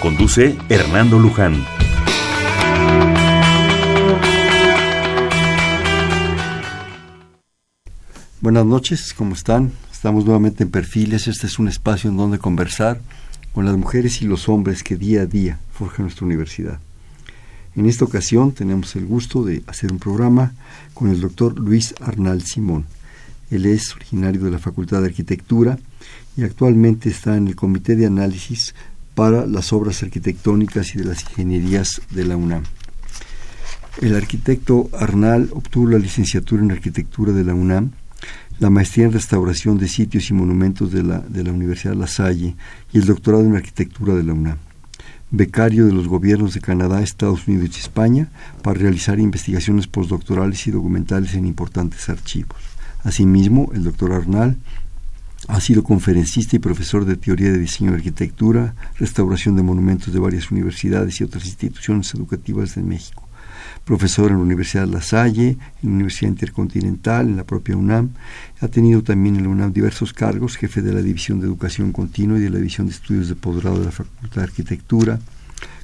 Conduce Hernando Luján. Buenas noches, ¿cómo están? Estamos nuevamente en Perfiles. Este es un espacio en donde conversar con las mujeres y los hombres que día a día forjan nuestra universidad. En esta ocasión tenemos el gusto de hacer un programa con el doctor Luis Arnal Simón. Él es originario de la Facultad de Arquitectura y actualmente está en el Comité de Análisis para las obras arquitectónicas y de las ingenierías de la UNAM. El arquitecto Arnal obtuvo la licenciatura en arquitectura de la UNAM, la maestría en restauración de sitios y monumentos de la, de la Universidad La Salle y el doctorado en arquitectura de la UNAM. Becario de los gobiernos de Canadá, Estados Unidos y España para realizar investigaciones postdoctorales y documentales en importantes archivos. Asimismo, el doctor Arnal ha sido conferencista y profesor de teoría de diseño de arquitectura, restauración de monumentos de varias universidades y otras instituciones educativas de México. Profesor en la Universidad de La Salle, en la Universidad Intercontinental, en la propia UNAM. Ha tenido también en la UNAM diversos cargos, jefe de la División de Educación Continua y de la División de Estudios de Posgrado de la Facultad de Arquitectura,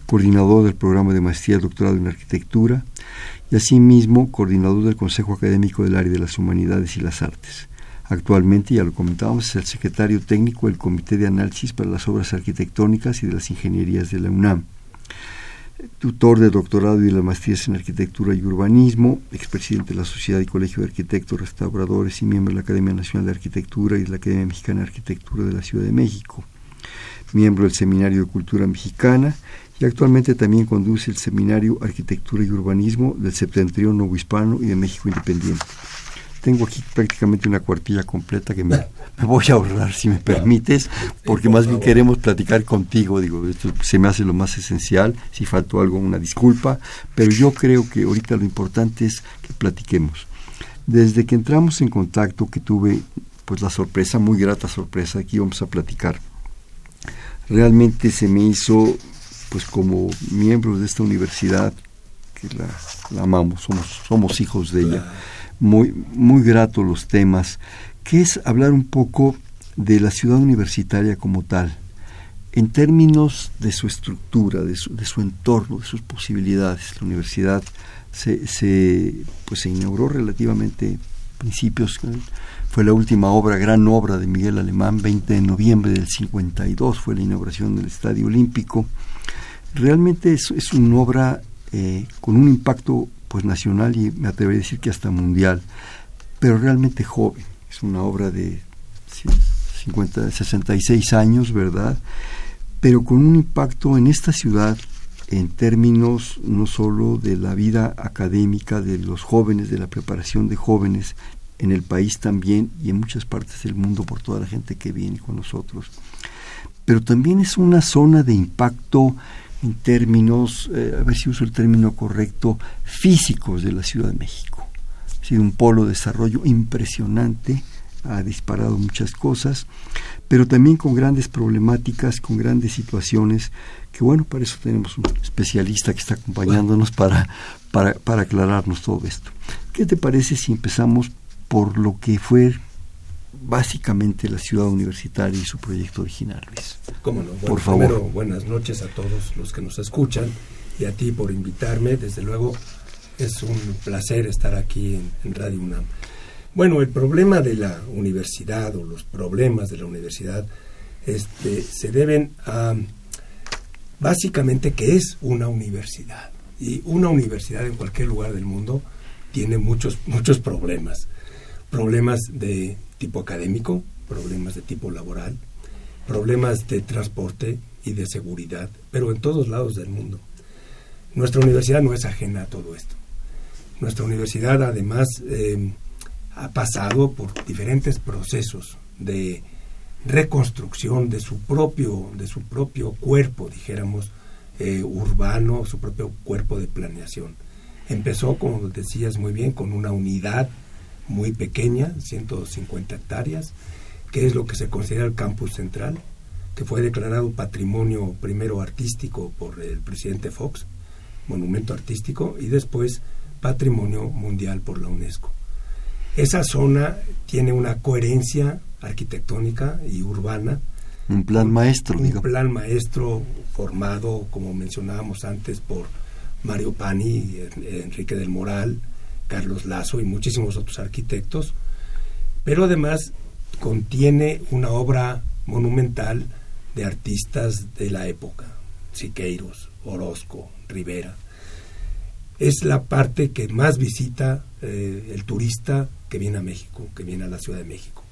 coordinador del programa de maestría y doctorado en arquitectura y asimismo coordinador del Consejo Académico del Área de las Humanidades y las Artes. Actualmente, ya lo comentábamos, es el secretario técnico del Comité de Análisis para las Obras Arquitectónicas y de las Ingenierías de la UNAM. Tutor de doctorado y de las maestrías en Arquitectura y Urbanismo, expresidente de la Sociedad y Colegio de Arquitectos Restauradores y miembro de la Academia Nacional de Arquitectura y de la Academia Mexicana de Arquitectura de la Ciudad de México. Miembro del Seminario de Cultura Mexicana y actualmente también conduce el Seminario Arquitectura y Urbanismo del Septentrión Nuevo Hispano y de México Independiente tengo aquí prácticamente una cuartilla completa que me, voy a ahorrar, si me permites, porque más bien queremos platicar contigo. Digo, esto se me hace lo más esencial. Si faltó algo, una disculpa, pero yo creo que ahorita lo importante es que platiquemos. Desde que entramos en contacto, que tuve pues la sorpresa, muy grata sorpresa, aquí vamos a platicar. Realmente se me hizo, pues como miembros de esta universidad, que la, la amamos, somos, somos hijos de ella muy, muy grato los temas, que es hablar un poco de la ciudad universitaria como tal, en términos de su estructura, de su, de su entorno, de sus posibilidades. La universidad se, se, pues se inauguró relativamente principios, fue la última obra, gran obra de Miguel Alemán, 20 de noviembre del 52 fue la inauguración del Estadio Olímpico. Realmente es, es una obra eh, con un impacto pues nacional y me atrevería a decir que hasta mundial, pero realmente joven. Es una obra de 50, 66 años, ¿verdad? Pero con un impacto en esta ciudad en términos no solo de la vida académica de los jóvenes, de la preparación de jóvenes en el país también y en muchas partes del mundo por toda la gente que viene con nosotros, pero también es una zona de impacto en términos, eh, a ver si uso el término correcto, físicos de la Ciudad de México. Ha sido un polo de desarrollo impresionante, ha disparado muchas cosas, pero también con grandes problemáticas, con grandes situaciones, que bueno, para eso tenemos un especialista que está acompañándonos para, para, para aclararnos todo esto. ¿Qué te parece si empezamos por lo que fue básicamente la ciudad universitaria y su proyecto original, Luis. Cómo no. por favor. Primero, buenas noches a todos los que nos escuchan y a ti por invitarme. Desde luego, es un placer estar aquí en, Radio UNAM. Bueno, el problema de la universidad o los problemas de la universidad este, se deben a básicamente que es una universidad. Y una universidad en cualquier lugar del mundo tiene muchos, muchos problemas. Problemas de tipo académico, problemas de tipo laboral, problemas de transporte y de seguridad, pero en todos lados del mundo. Nuestra universidad no es ajena a todo esto. Nuestra universidad además eh, ha pasado por diferentes procesos de reconstrucción de su propio, de su propio cuerpo, dijéramos, eh, urbano, su propio cuerpo de planeación. Empezó, como decías muy bien, con una unidad muy pequeña, 150 hectáreas, que es lo que se considera el campus central, que fue declarado patrimonio primero artístico por el presidente Fox, monumento artístico, y después patrimonio mundial por la UNESCO. Esa zona tiene una coherencia arquitectónica y urbana. Un plan maestro, Un plan maestro formado, como mencionábamos antes, por Mario Pani, Enrique del Moral, Carlos Lazo y muchísimos otros arquitectos, pero además contiene una obra monumental de artistas de la época, Siqueiros, Orozco, Rivera. Es la parte que más visita eh, el turista que viene a México, que viene a la Ciudad de México.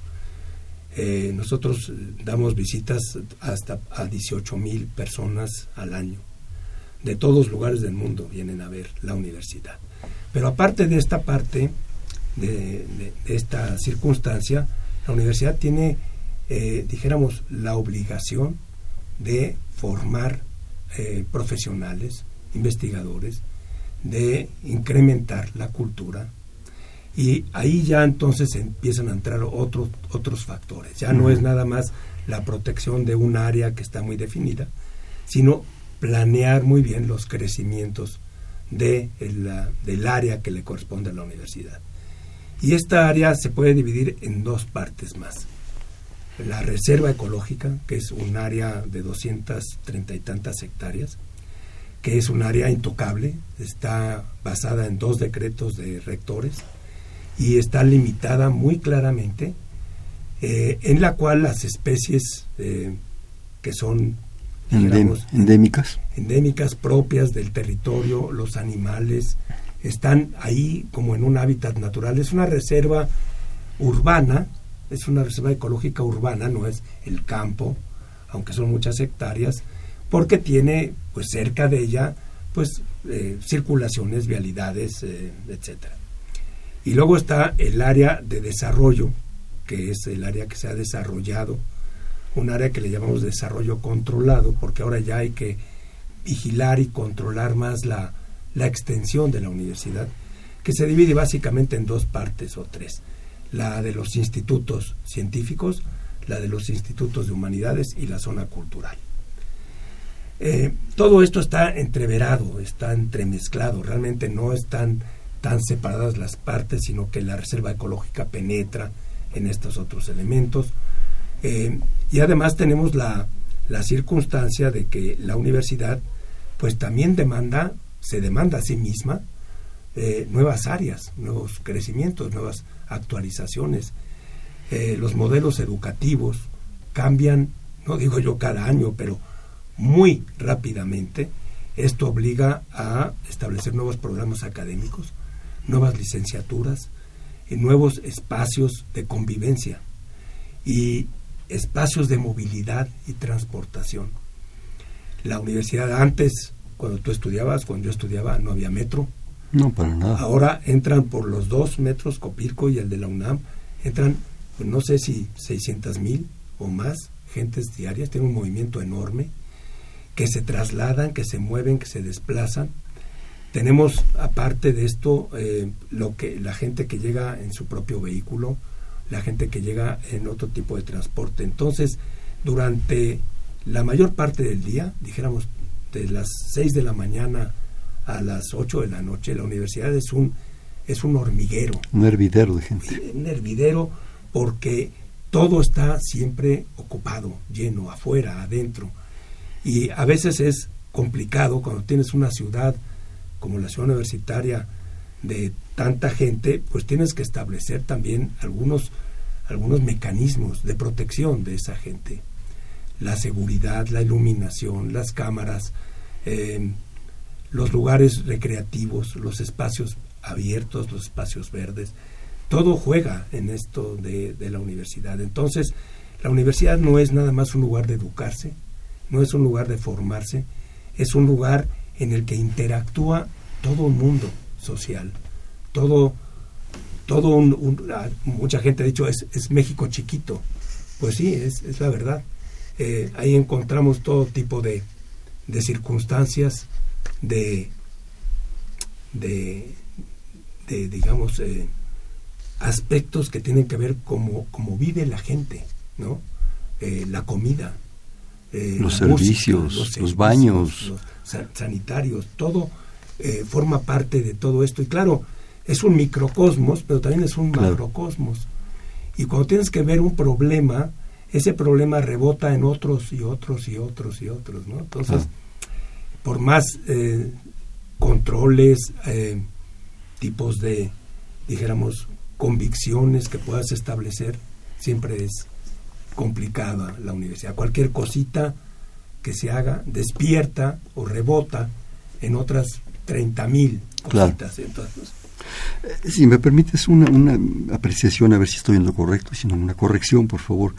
Eh, nosotros damos visitas hasta a 18 mil personas al año. De todos lugares del mundo vienen a ver la universidad. Pero aparte de esta parte, de, esta circunstancia, la universidad tiene, eh, dijéramos, la obligación de formar eh, profesionales, investigadores, de incrementar la cultura, y ahí ya entonces empiezan a entrar otros otros factores. Ya no es nada más la protección de un área que está muy definida, sino planear muy bien los crecimientos de del área que le corresponde a la universidad. Y esta área se puede dividir en dos partes más. La reserva ecológica, que es un área de 230 y tantas hectáreas, que es un área intocable, está basada en dos decretos de rectores, y está limitada muy claramente, eh, en la cual las especies eh, que son endémicas endémicas propias del territorio, los animales están ahí como en un hábitat natural. Es una reserva urbana, es una reserva ecológica urbana, no es el campo, aunque son muchas hectáreas, porque tiene pues cerca de ella pues eh, circulaciones, vialidades, etcétera. Y luego está el área de desarrollo, que es el área que se ha desarrollado, un área que le llamamos desarrollo controlado, porque ahora ya hay que vigilar y controlar más la, la extensión de la universidad, que se divide básicamente en dos partes o tres. La de los institutos científicos, la de los institutos de humanidades y la zona cultural. Eh, todo esto está entreverado, está entremezclado, realmente no están tan separadas las partes, sino que la reserva ecológica penetra en estos otros elementos. Eh, y además tenemos la, la circunstancia de que la universidad pues también demanda, se demanda a sí misma eh, nuevas áreas, nuevos crecimientos, nuevas actualizaciones. Eh, los modelos educativos cambian, no digo yo cada año, pero muy rápidamente. Esto obliga a establecer nuevos programas académicos, nuevas licenciaturas, y nuevos espacios de convivencia y espacios de movilidad y transportación. La universidad antes, cuando tú estudiabas, cuando yo estudiaba, no había metro. No, para nada. Ahora entran por los dos metros, Copilco y el de la UNAM, entran, pues no sé si 600 mil o más gentes diarias, tiene un movimiento enorme, que se trasladan, que se mueven, que se desplazan tenemos, aparte de esto, eh, lo que la gente que llega en su propio vehículo, la gente que llega en otro tipo de transporte. Entonces, durante la mayor parte del día, dijéramos de las 6 de la mañana a las 8 de la noche, la universidad es un es un hormiguero. Un hervidero de gente. Un hervidero porque todo está siempre ocupado, lleno, afuera, adentro. Y a veces es complicado cuando tienes una ciudad como la ciudad universitaria de tanta gente, pues tienes que establecer también algunos, algunos mecanismos de protección de esa gente. La seguridad, la iluminación, las cámaras, eh, los lugares recreativos, los espacios abiertos, los espacios verdes, todo juega en esto de, la universidad. Entonces, la universidad no es nada más un lugar de educarse, no es un lugar de formarse, es un lugar en el que interactúa todo un mundo social, todo, todo un, ah, mucha gente ha dicho es, es México chiquito, pues sí, es, es la verdad. Eh, ahí encontramos todo tipo de, de circunstancias, de, de, digamos, eh, aspectos que tienen que ver cómo, cómo vive la gente, ¿no? Eh, la comida, eh, los, servicios, los, baños, los sanitarios, todo forma parte de todo esto. Y claro, es un microcosmos, pero también es un macrocosmos. Y cuando tienes que ver un problema, ese problema rebota en otros y otros y otros y otros, ¿no? Entonces, ah. por más eh, controles, eh, tipos de, dijéramos, convicciones que puedas establecer, siempre es complicada la universidad. Cualquier cosita que se haga despierta o rebota en otras 30.000 mil cositas. Entonces, si me permites una, una, apreciación, a ver si estoy en lo correcto, sino una corrección, por favor.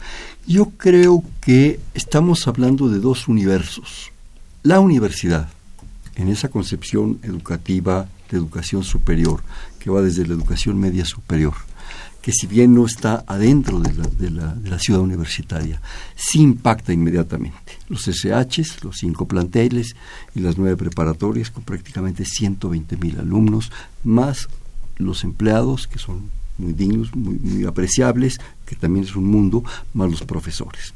Yo creo que estamos hablando de dos universos. La universidad, en esa concepción educativa de educación superior, que va desde la educación media superior, que si bien no está adentro de la, ciudad universitaria, sí impacta inmediatamente. Los SHs, los cinco planteles y las nueve preparatorias con prácticamente 120 mil alumnos, más los empleados, que son muy dignos, muy, apreciables, que también es un mundo, más los profesores.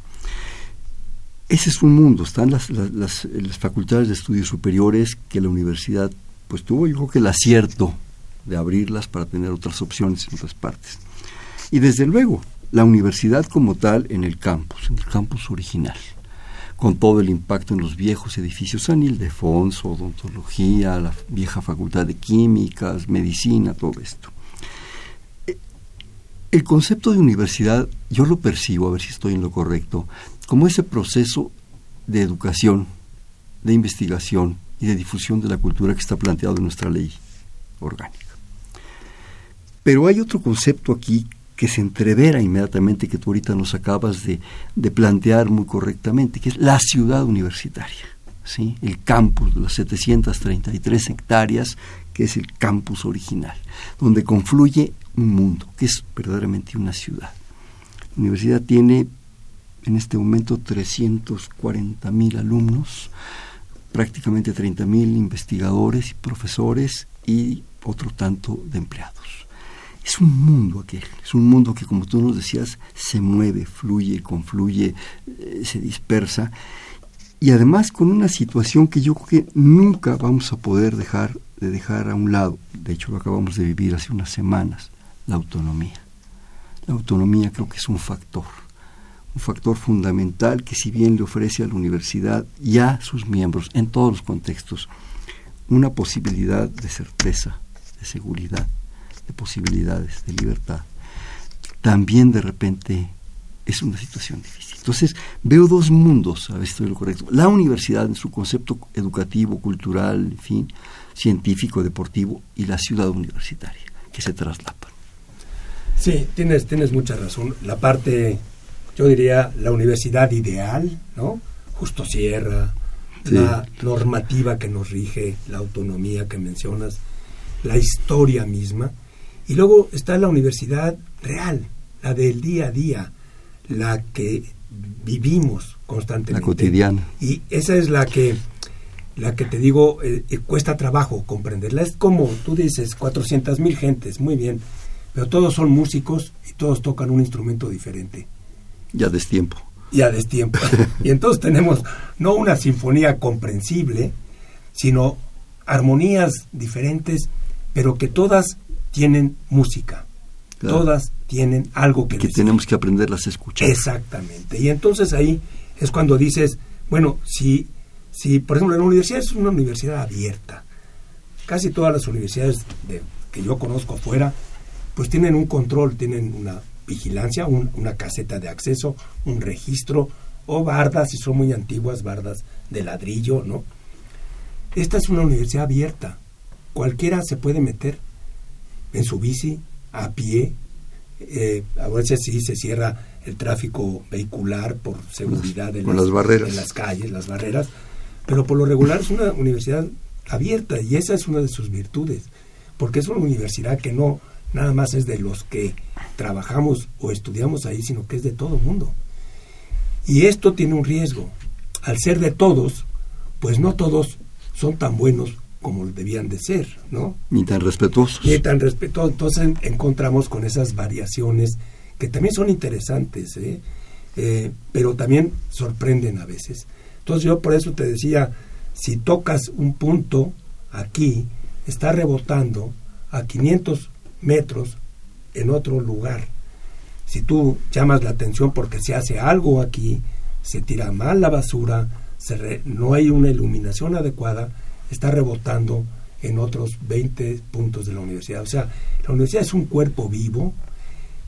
Ese es un mundo, están las, las, facultades de estudios superiores que la universidad pues tuvo yo creo que el acierto de abrirlas para tener otras opciones en otras partes. Y desde luego, la universidad como tal en el campus, en el campus original, con todo el impacto en los viejos edificios San Ildefonso, odontología, la vieja facultad de químicas, medicina, todo esto. Eh, el concepto de universidad yo lo percibo, a ver si estoy en lo correcto, como ese proceso de educación, de investigación y de difusión de la cultura que está planteado en nuestra ley orgánica. Pero hay otro concepto aquí que se entrevera inmediatamente, que tú ahorita nos acabas de, plantear muy correctamente, que es la ciudad universitaria, ¿sí? el campus de las 733 hectáreas, que es el campus original, donde confluye un mundo, que es verdaderamente una ciudad. La universidad tiene en este momento 340 mil alumnos, prácticamente 30 mil investigadores y profesores y otro tanto de empleados es un mundo aquel, es un mundo que como tú nos decías, se mueve, fluye, confluye, eh, se dispersa, y además con una situación que yo creo que nunca vamos a poder dejar de dejar a un lado, de hecho lo acabamos de vivir hace unas semanas, la autonomía. La autonomía creo que es un factor, un factor fundamental que si bien le ofrece a la universidad y a sus miembros en todos los contextos una posibilidad de certeza, de seguridad, posibilidades, de libertad, también de repente es una situación difícil. Entonces, veo dos mundos, a ver si estoy lo correcto. La universidad en su concepto educativo, cultural, en fin, científico, deportivo, y la ciudad universitaria, que se traslapan. Sí, tienes, tienes mucha razón. La parte, yo diría, la universidad ideal, ¿no? Justo Sierra, la normativa que nos rige, la autonomía que mencionas, la historia misma, y luego está la universidad real, la del día a día, la que vivimos constantemente. La cotidiana. Y esa es la que, la que te digo, eh, eh, cuesta trabajo comprenderla. Es como tú dices, 400 mil gentes, muy bien, pero todos son músicos y todos tocan un instrumento diferente. Ya destiempo. Ya destiempo. y entonces tenemos no una sinfonía comprensible, sino armonías diferentes, pero que todas tienen música. Todas tienen algo que, que tenemos que aprenderlas a escuchar. Exactamente. Y entonces ahí es cuando dices, bueno, si, si por ejemplo, la universidad es una universidad abierta, casi todas las universidades de, que yo conozco afuera, pues tienen un control, tienen una vigilancia, una caseta de acceso, un registro, o bardas, si son muy antiguas, bardas de ladrillo, ¿no? Esta es una universidad abierta. Cualquiera se puede meter en su bici, a pie. Eh, a veces sí se cierra el tráfico vehicular por seguridad de las, barreras. en las calles, las barreras, pero por lo regular es una universidad abierta y esa es una de sus virtudes, porque es una universidad que no nada más es de los que trabajamos o estudiamos ahí, sino que es de todo el mundo. Y esto tiene un riesgo. Al ser de todos, pues no todos son tan buenos como debían de ser, ¿no? Ni tan respetuosos. Ni tan respetuosos. Entonces encontramos con esas variaciones que también son interesantes, ¿eh? Eh, pero también sorprenden a veces. Entonces yo por eso te decía, si tocas un punto aquí, está rebotando a 500 metros en otro lugar. Si tú llamas la atención porque se hace algo aquí, se tira mal la basura, se no hay una iluminación adecuada, está rebotando en otros 20 puntos de la universidad. O sea, la universidad es un cuerpo vivo,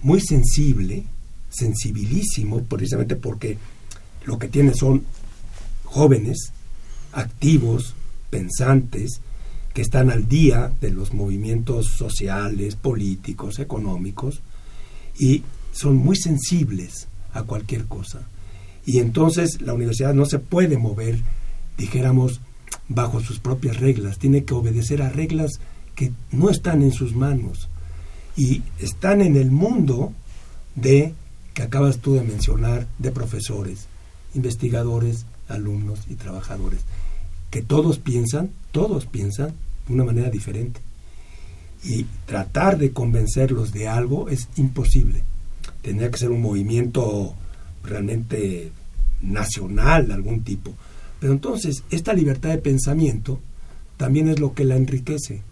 muy sensible, sensibilísimo, precisamente porque lo que tiene son jóvenes, activos, pensantes, que están al día de los movimientos sociales, políticos, económicos, y son muy sensibles a cualquier cosa. Y entonces la universidad no se puede mover, dijéramos, bajo sus propias reglas, tiene que obedecer a reglas que no están en sus manos y están en el mundo de, que acabas tú de mencionar, de profesores, investigadores, alumnos y trabajadores, que todos piensan, todos piensan de una manera diferente. Y tratar de convencerlos de algo es imposible. Tendría que ser un movimiento realmente nacional de algún tipo. Pero entonces, esta libertad de pensamiento también es lo que la enriquece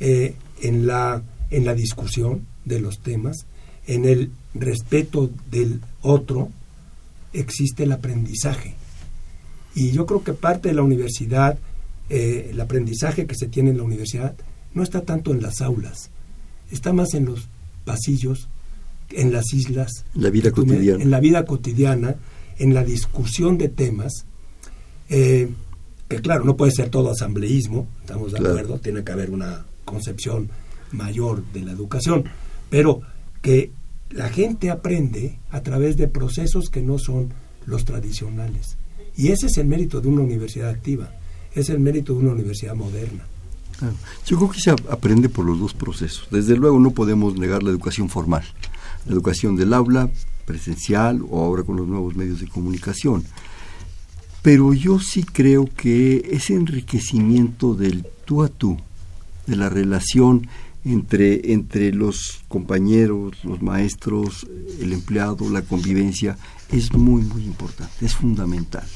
eh, en, la, en la discusión de los temas, en el respeto del otro, existe el aprendizaje. Y yo creo que parte de la universidad, eh, el aprendizaje que se tiene en la universidad, no está tanto en las aulas, está más en los pasillos, en las islas, la vida cotidiana. en la vida cotidiana, en la discusión de temas, eh, que claro, no puede ser todo asambleísmo, estamos de acuerdo, tiene que haber una concepción mayor de la educación, pero que la gente aprende a través de procesos que no son los tradicionales. Y ese es el mérito de una universidad activa, es el mérito de una universidad moderna. Yo creo que se aprende por los dos procesos. Desde luego no podemos negar la educación formal, la educación del aula, presencial o ahora con los nuevos medios de comunicación. Pero yo sí creo que ese enriquecimiento del tú a tú, de la relación entre, entre los compañeros, los maestros, el empleado, la convivencia, es muy, muy importante, es fundamental.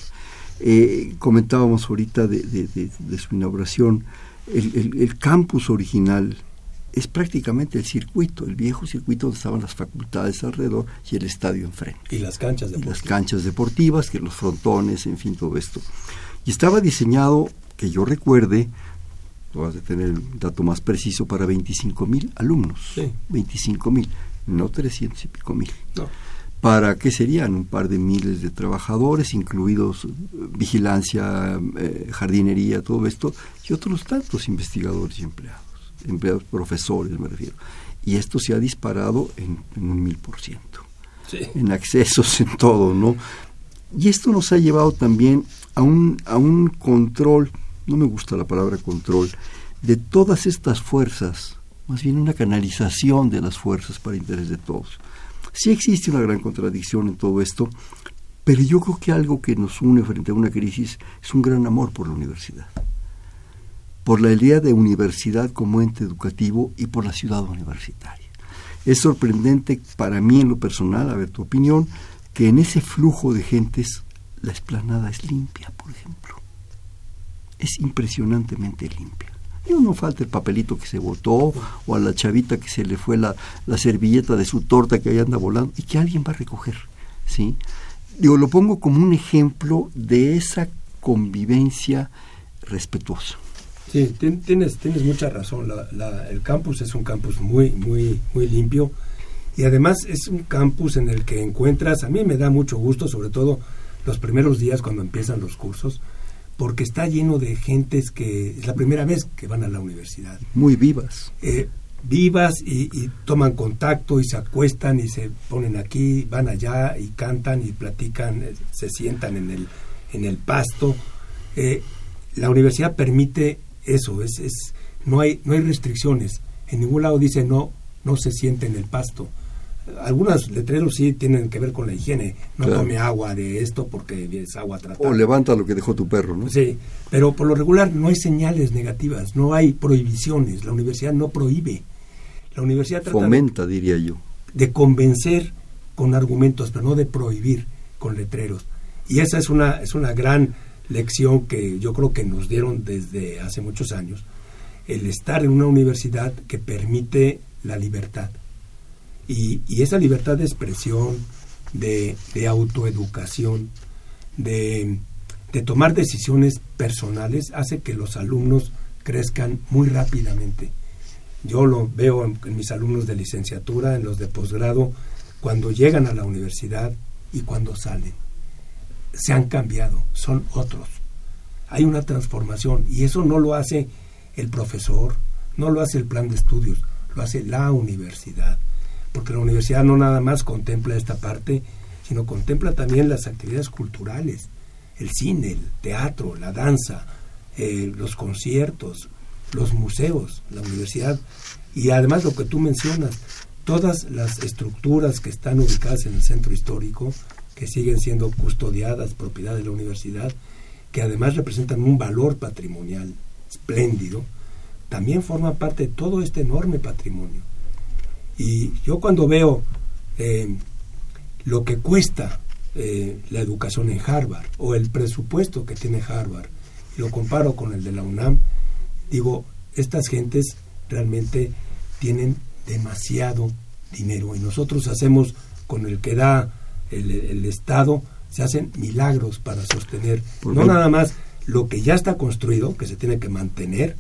Eh, comentábamos ahorita de, su inauguración, el, campus original es prácticamente el circuito, el viejo circuito donde estaban las facultades alrededor y el estadio enfrente. Y las canchas deportivas. las canchas deportivas, que los frontones, en fin, todo esto. Y estaba diseñado, que yo recuerde, vas a tener el dato más preciso, para 25 mil alumnos. Sí. 25 mil, no 300 y pico mil. No. ¿Para qué serían? Un par de miles de trabajadores, incluidos eh, vigilancia, eh, jardinería, todo esto, y otros tantos investigadores y empleados, empleados profesores, me refiero. Y esto se ha disparado en, un mil por ciento. En accesos, en todo, ¿no? Y esto nos ha llevado también a un, a un control no me gusta la palabra control, de todas estas fuerzas, más bien una canalización de las fuerzas para interés de todos. Sí existe una gran contradicción en todo esto, pero yo creo que algo que nos une frente a una crisis es un gran amor por la universidad, por la idea de universidad como ente educativo y por la ciudad universitaria. Es sorprendente para mí en lo personal, a ver tu opinión, que en ese flujo de gentes la esplanada es limpia, por ejemplo es impresionantemente limpia. Y no falta el papelito que se botó o a la chavita que se le fue la, servilleta de su torta que ahí anda volando y que alguien va a recoger. ¿sí? Digo, lo pongo como un ejemplo de esa convivencia respetuosa. Sí, tienes, tienes mucha razón. el campus es un campus muy, muy, muy limpio y además es un campus en el que encuentras, a mí me da mucho gusto, sobre todo los primeros días cuando empiezan los cursos, porque está lleno de gentes que es la primera vez que van a la universidad. Muy vivas. Eh, vivas y, toman contacto y se acuestan y se ponen aquí, van allá y cantan y platican, eh, se sientan en el, en el pasto. Eh, la universidad permite eso, es, es, no, hay, no hay restricciones. En ningún lado dice no, no se siente en el pasto. algunos letreros sí tienen que ver con la higiene. No tome agua de esto porque es agua tratada. O levanta lo que dejó tu perro, ¿no? Sí, pero por lo regular no hay señales negativas, no hay prohibiciones. La universidad no prohíbe. La universidad trata fomenta, diría yo, de convencer con argumentos, pero no de prohibir con letreros. Y esa es una es una gran lección que yo creo que nos dieron desde hace muchos años, el estar en una universidad que permite la libertad y, esa libertad de expresión, de, autoeducación, de, tomar decisiones personales, hace que los alumnos crezcan muy rápidamente. Yo lo veo en, mis alumnos de licenciatura, en los de posgrado, cuando llegan a la universidad y cuando salen. Se han cambiado, son otros. Hay una transformación y eso no lo hace el profesor, no lo hace el plan de estudios, lo hace la universidad porque la universidad no nada más contempla esta parte, sino contempla también las actividades culturales, el cine, el teatro, la danza, eh, los conciertos, los museos, la universidad, y además lo que tú mencionas, todas las estructuras que están ubicadas en el centro histórico, que siguen siendo custodiadas, propiedad de la universidad, que además representan un valor patrimonial espléndido, también forman parte de todo este enorme patrimonio. Y yo cuando veo eh, lo que cuesta eh, la educación en Harvard o el presupuesto que tiene Harvard, lo comparo con el de la UNAM, digo, estas gentes realmente tienen demasiado dinero y nosotros hacemos con el que da el, Estado, se hacen milagros para sostener, no nada más lo que ya está construido, que se tiene que mantener,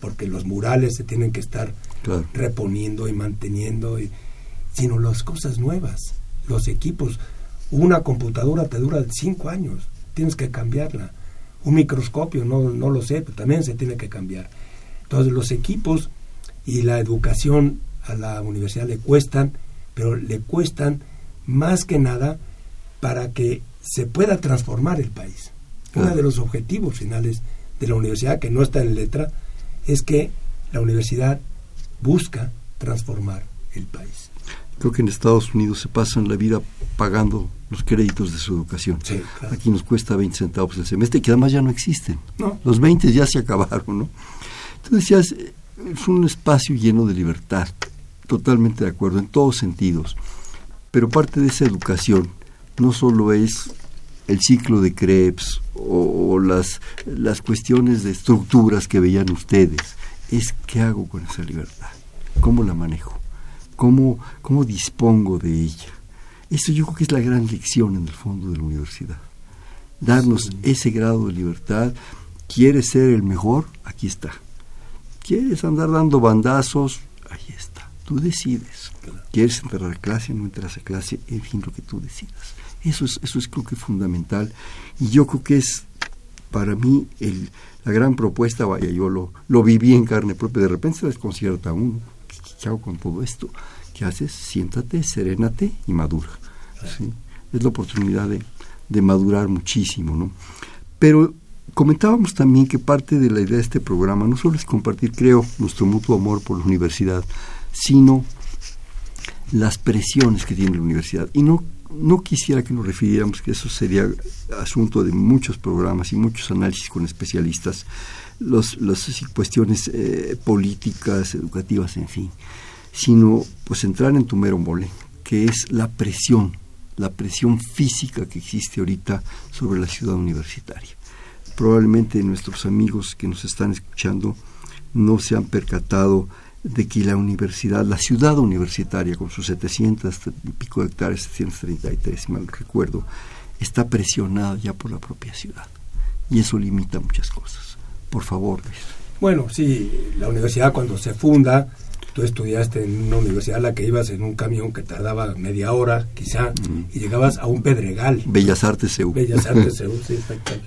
porque los murales se tienen que estar reponiendo y manteniendo, y, sino las cosas nuevas, los equipos. Una computadora te dura cinco años, tienes que cambiarla. Un microscopio, no, no lo sé, pero también se tiene que cambiar. Entonces los equipos y la educación a la universidad le cuestan, pero le cuestan más que nada para que se pueda transformar el país. Uno de los objetivos finales de la universidad, que no está en letra, es que la universidad busca transformar el país. Creo que en Estados Unidos se pasan la vida pagando los créditos de su educación. Aquí nos cuesta 20 centavos el semestre, que además ya no existen. Los 20 ya se acabaron, ¿no? Entonces decías, es un espacio lleno de libertad, totalmente de acuerdo, en todos sentidos. Pero parte de esa educación no solo es el ciclo de Krebs o, las, las cuestiones de estructuras que veían ustedes, es qué hago con esa libertad, cómo la manejo, cómo, cómo dispongo de ella. Eso yo creo que es la gran lección en el fondo de la universidad. Darnos ese grado de libertad. ¿Quieres ser el mejor? Aquí está. ¿Quieres andar dando bandazos? Ahí está. Tú decides. ¿Quieres entrar a clase? No entras a clase. En fin, lo que tú decidas. Eso es, eso es creo que fundamental. Y yo creo que es para mí el, la gran propuesta, vaya, yo lo, lo viví en carne propia, de repente se desconcierta uno, ¿qué, hago con todo esto? ¿Qué haces? Siéntate, serénate y madura. Es la oportunidad de, de madurar muchísimo, ¿no? Pero comentábamos también que parte de la idea de este programa no solo es compartir, creo, nuestro mutuo amor por la universidad, sino las presiones que tiene la universidad. Y no no quisiera que nos refiriéramos, que eso sería asunto de muchos programas y muchos análisis con especialistas, los, las cuestiones eh, políticas, educativas, en fin, sino pues entrar en tu mero mole, que es la presión, la presión física que existe ahorita sobre la ciudad universitaria. Probablemente nuestros amigos que nos están escuchando no se han percatado de que la universidad, la ciudad universitaria, con sus 700 y pico de hectáreas, 733, si mal recuerdo, está presionada ya por la propia ciudad. Y eso limita muchas cosas. Por favor, Luis. Bueno, sí, la universidad cuando se funda, tú estudiaste en una universidad en la que ibas en un camión que tardaba media hora, quizá, y llegabas a un pedregal. Bellas Artes CEU. Bellas Artes CEU, sí, exactamente.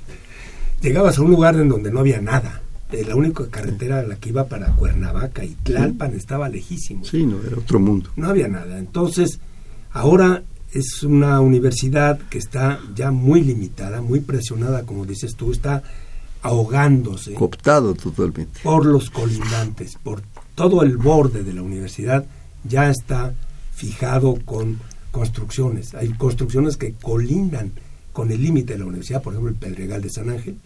Llegabas a un lugar en donde no había nada la única carretera a la que iba para Cuernavaca y Tlalpan estaba lejísimo. Sí, no, era otro mundo. No había nada. Entonces, ahora es una universidad que está ya muy limitada, muy presionada, como dices tú, está ahogándose. Cooptado totalmente. Por los colindantes, por todo el borde de la universidad, ya está fijado con construcciones. Hay construcciones que colindan con el límite de la universidad, por ejemplo el Pedregal de San Ángel,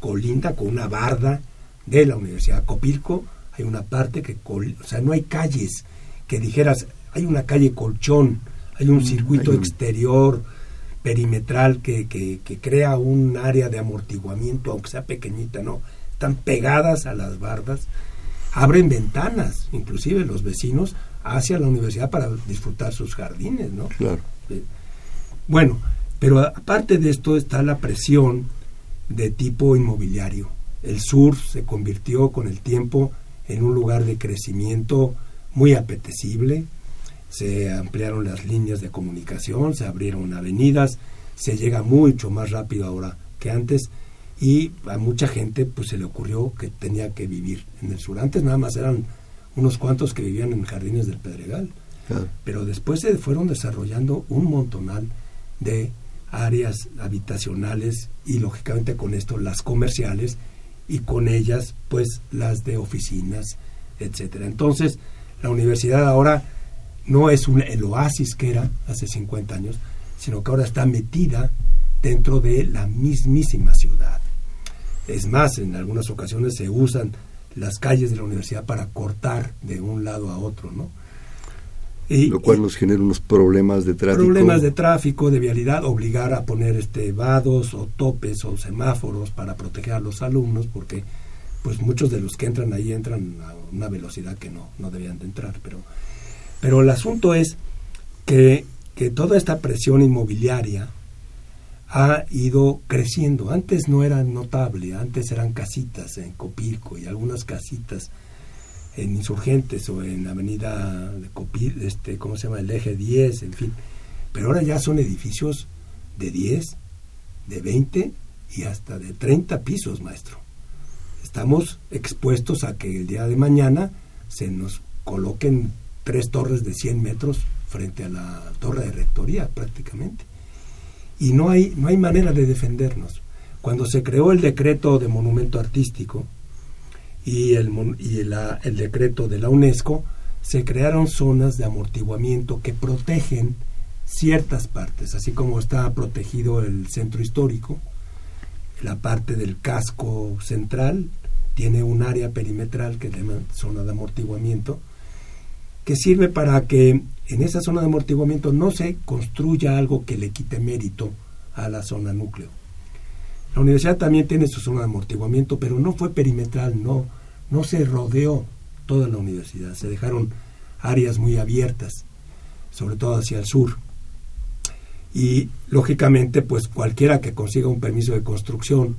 colinda con una barda de la Universidad Copilco, hay una parte que, o sea, no hay calles que dijeras, hay una calle colchón, hay un mm, circuito exterior perimetral que, que, que, crea un área de amortiguamiento, aunque sea pequeñita, ¿no? Están pegadas a las bardas, abren ventanas, inclusive los vecinos, hacia la universidad para disfrutar sus jardines, ¿no? Claro. Bueno, pero aparte de esto está la presión de tipo inmobiliario. El sur se convirtió con el tiempo en un lugar de crecimiento muy apetecible, se ampliaron las líneas de comunicación, se abrieron avenidas, se llega mucho más rápido ahora que antes y a mucha gente pues se le ocurrió que tenía que vivir en el sur. Antes nada más eran unos cuantos que vivían en jardines del Pedregal, pero después se fueron desarrollando un montonal de áreas habitacionales y lógicamente con esto las comerciales y con ellas pues las de oficinas, etcétera. Entonces, la universidad ahora no es un, el oasis que era hace 50 años, sino que ahora está metida dentro de la mismísima ciudad. Es más, en algunas ocasiones se usan las calles de la universidad para cortar de un lado a otro, ¿no? Lo cual nos genera unos problemas de tráfico. Problemas de tráfico, de vialidad, obligar a poner este vados o topes o semáforos para proteger a los alumnos, porque pues muchos de los que entran ahí entran a una velocidad que no, no debían de entrar. Pero, pero el asunto es que, que toda esta presión inmobiliaria ha ido creciendo. Antes no era notable, antes eran casitas en Copilco y algunas casitas en Insurgentes o en Avenida de Copil, este, ¿cómo se llama? El eje 10, en fin. Pero ahora ya son edificios de 10, de 20 y hasta de 30 pisos, maestro. Estamos expuestos a que el día de mañana se nos coloquen tres torres de 100 metros frente a la torre de rectoría prácticamente. Y no hay, no hay manera de defendernos. Cuando se creó el decreto de monumento artístico, y el, y el decreto de la UNESCO, se crearon zonas de amortiguamiento que protegen ciertas partes, así como está protegido el centro histórico, la parte del casco central tiene un área perimetral que es llama zona de amortiguamiento, que sirve para que en esa zona de amortiguamiento no se construya algo que le quite mérito a la zona núcleo. La universidad también tiene su zona de amortiguamiento, pero no fue perimetral, no, no se rodeó toda la universidad, se dejaron áreas muy abiertas, sobre todo hacia el sur. Y lógicamente, pues cualquiera que consiga un permiso de construcción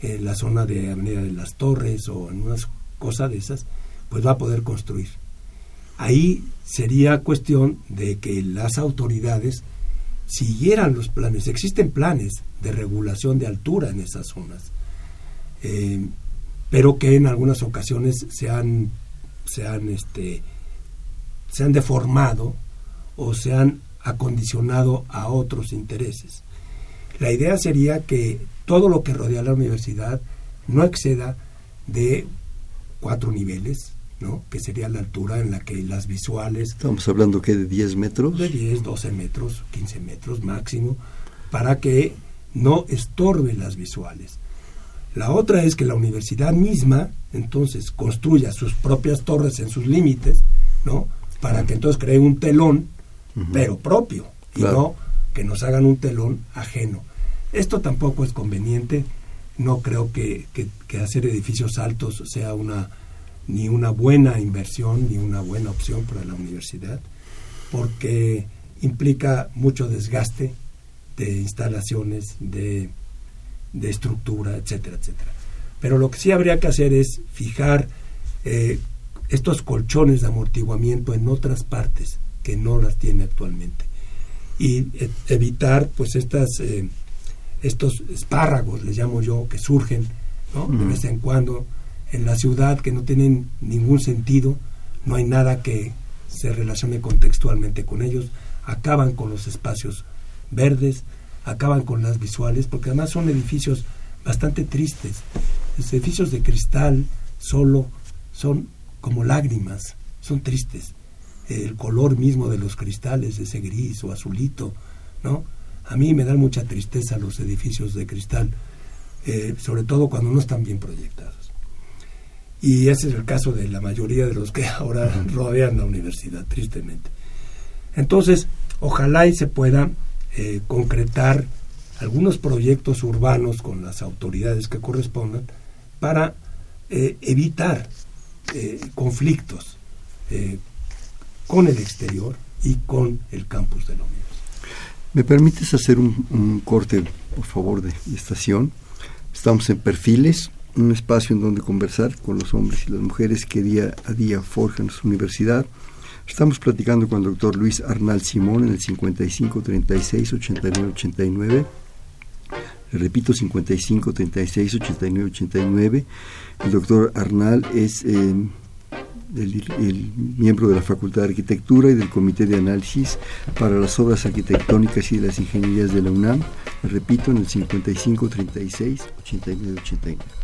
en la zona de Avenida de las Torres o en unas cosas de esas, pues va a poder construir. Ahí sería cuestión de que las autoridades siguieran los planes. Existen planes de regulación de altura en esas zonas. Eh, pero que en algunas ocasiones se han, se han, este, se han deformado o se han acondicionado a otros intereses. La idea sería que todo lo que rodea la universidad no exceda de cuatro niveles, ¿no? que sería la altura en la que las visuales... Estamos hablando que de 10 metros. De 10, 12 metros, 15 metros máximo, para que no estorbe las visuales. La otra es que la universidad misma, entonces, construya sus propias torres en sus límites, ¿no? Para que entonces cree un telón, pero propio, y no que nos hagan un telón ajeno. Esto tampoco es conveniente. No creo que, que, hacer edificios altos sea una ni una buena inversión ni una buena opción para la universidad, porque implica mucho desgaste de instalaciones, de de estructura, etcétera, etcétera. Pero lo que sí habría que hacer es fijar eh, estos colchones de amortiguamiento en otras partes que no las tiene actualmente. Y e, evitar pues estas eh, estos espárragos les llamo yo que surgen de vez en cuando en la ciudad que no tienen ningún sentido no hay nada que se relacione contextualmente con ellos acaban con los espacios verdes acaban con las visuales, porque además son edificios bastante tristes. Los edificios de cristal solo son como lágrimas, son tristes. el color mismo de los cristales, ese gris o azulito, ¿no? A mí me dan mucha tristeza los edificios de cristal, eh, sobre todo cuando no están bien proyectados. Y ese es el caso de la mayoría de los que ahora rodean la universidad, tristemente. Entonces, ojalá y se pueda eh, concretar algunos proyectos urbanos con las autoridades que correspondan para eh, evitar conflictos con el exterior y con el campus de la. ¿Me permites hacer un, corte, por favor, de, estación? Estamos en Perfiles, un espacio en donde conversar con los hombres y las mujeres que día a día forjan su universidad. Estamos platicando con el doctor Luis Arnal Simón en el 55 36 89 89. Le repito, 55 36 89 89. El doctor Arnal es eh, el, miembro de la Facultad de Arquitectura y del Comité de Análisis para las Obras Arquitectónicas y de las Ingenierías de la UNAM, repito, en el 55 36 89 89.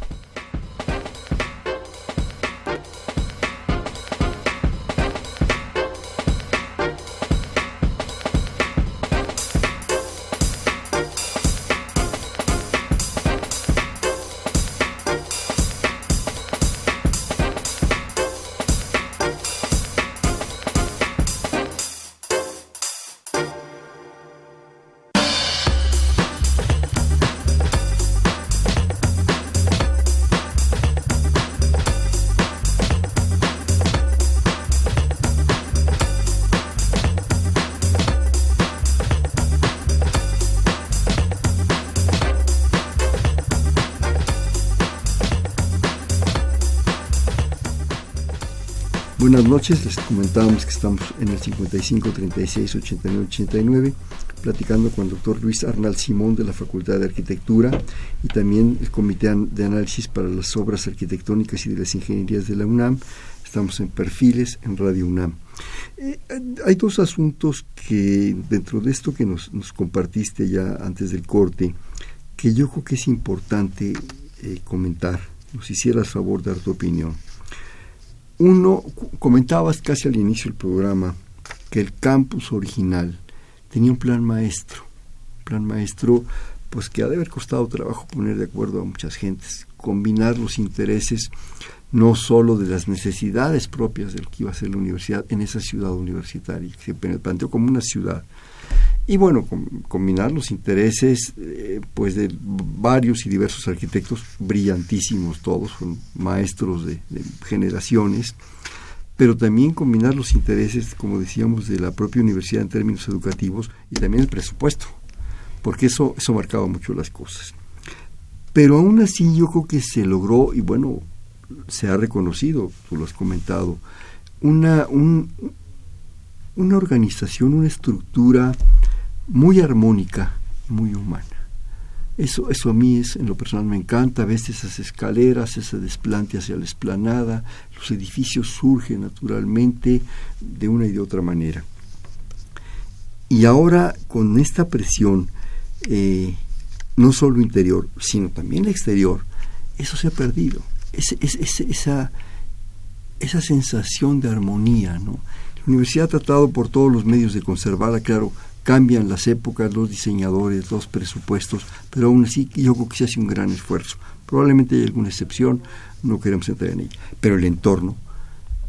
Buenas noches, les comentábamos que estamos en el 55 36 89 89 platicando con el doctor Luis Arnal Simón de la Facultad de Arquitectura y también el Comité de Análisis para las Obras Arquitectónicas y de las Ingenierías de la UNAM. Estamos en Perfiles en Radio UNAM. Eh, hay dos asuntos que dentro de esto que nos, compartiste ya antes del corte, que yo creo que es importante eh, comentar. Nos hicieras favor dar tu opinión. Uno, comentabas casi al inicio del programa que el campus original tenía un plan maestro, plan maestro pues que ha de haber costado trabajo poner de acuerdo a muchas gentes, combinar los intereses no solo de las necesidades propias de lo que iba a ser la universidad en esa ciudad universitaria, que se planteó como una ciudad, y bueno, combinar los intereses eh, pues de varios y diversos arquitectos brillantísimos todos, son maestros de, generaciones, pero también combinar los intereses, como decíamos, de la propia universidad en términos educativos y también el presupuesto, porque eso, eso marcaba mucho las cosas. Pero aún así yo creo que se logró, y bueno, se ha reconocido, tú lo has comentado, una, una organización, una estructura muy armónica, muy humana. Eso, eso a mí es, en lo personal me encanta, ves esas escaleras, ese desplante hacia la esplanada, los edificios surgen naturalmente de una y de otra manera. Y ahora con esta presión, eh, no solo interior, sino también exterior, eso se ha perdido. esa, esa sensación de armonía, ¿no? Universidad ha tratado por todos los medios de conservarla, claro, cambian las épocas, los diseñadores, los presupuestos, pero aún así yo creo que se hace un gran esfuerzo. Probablemente hay alguna excepción, no queremos entrar en ella, pero el entorno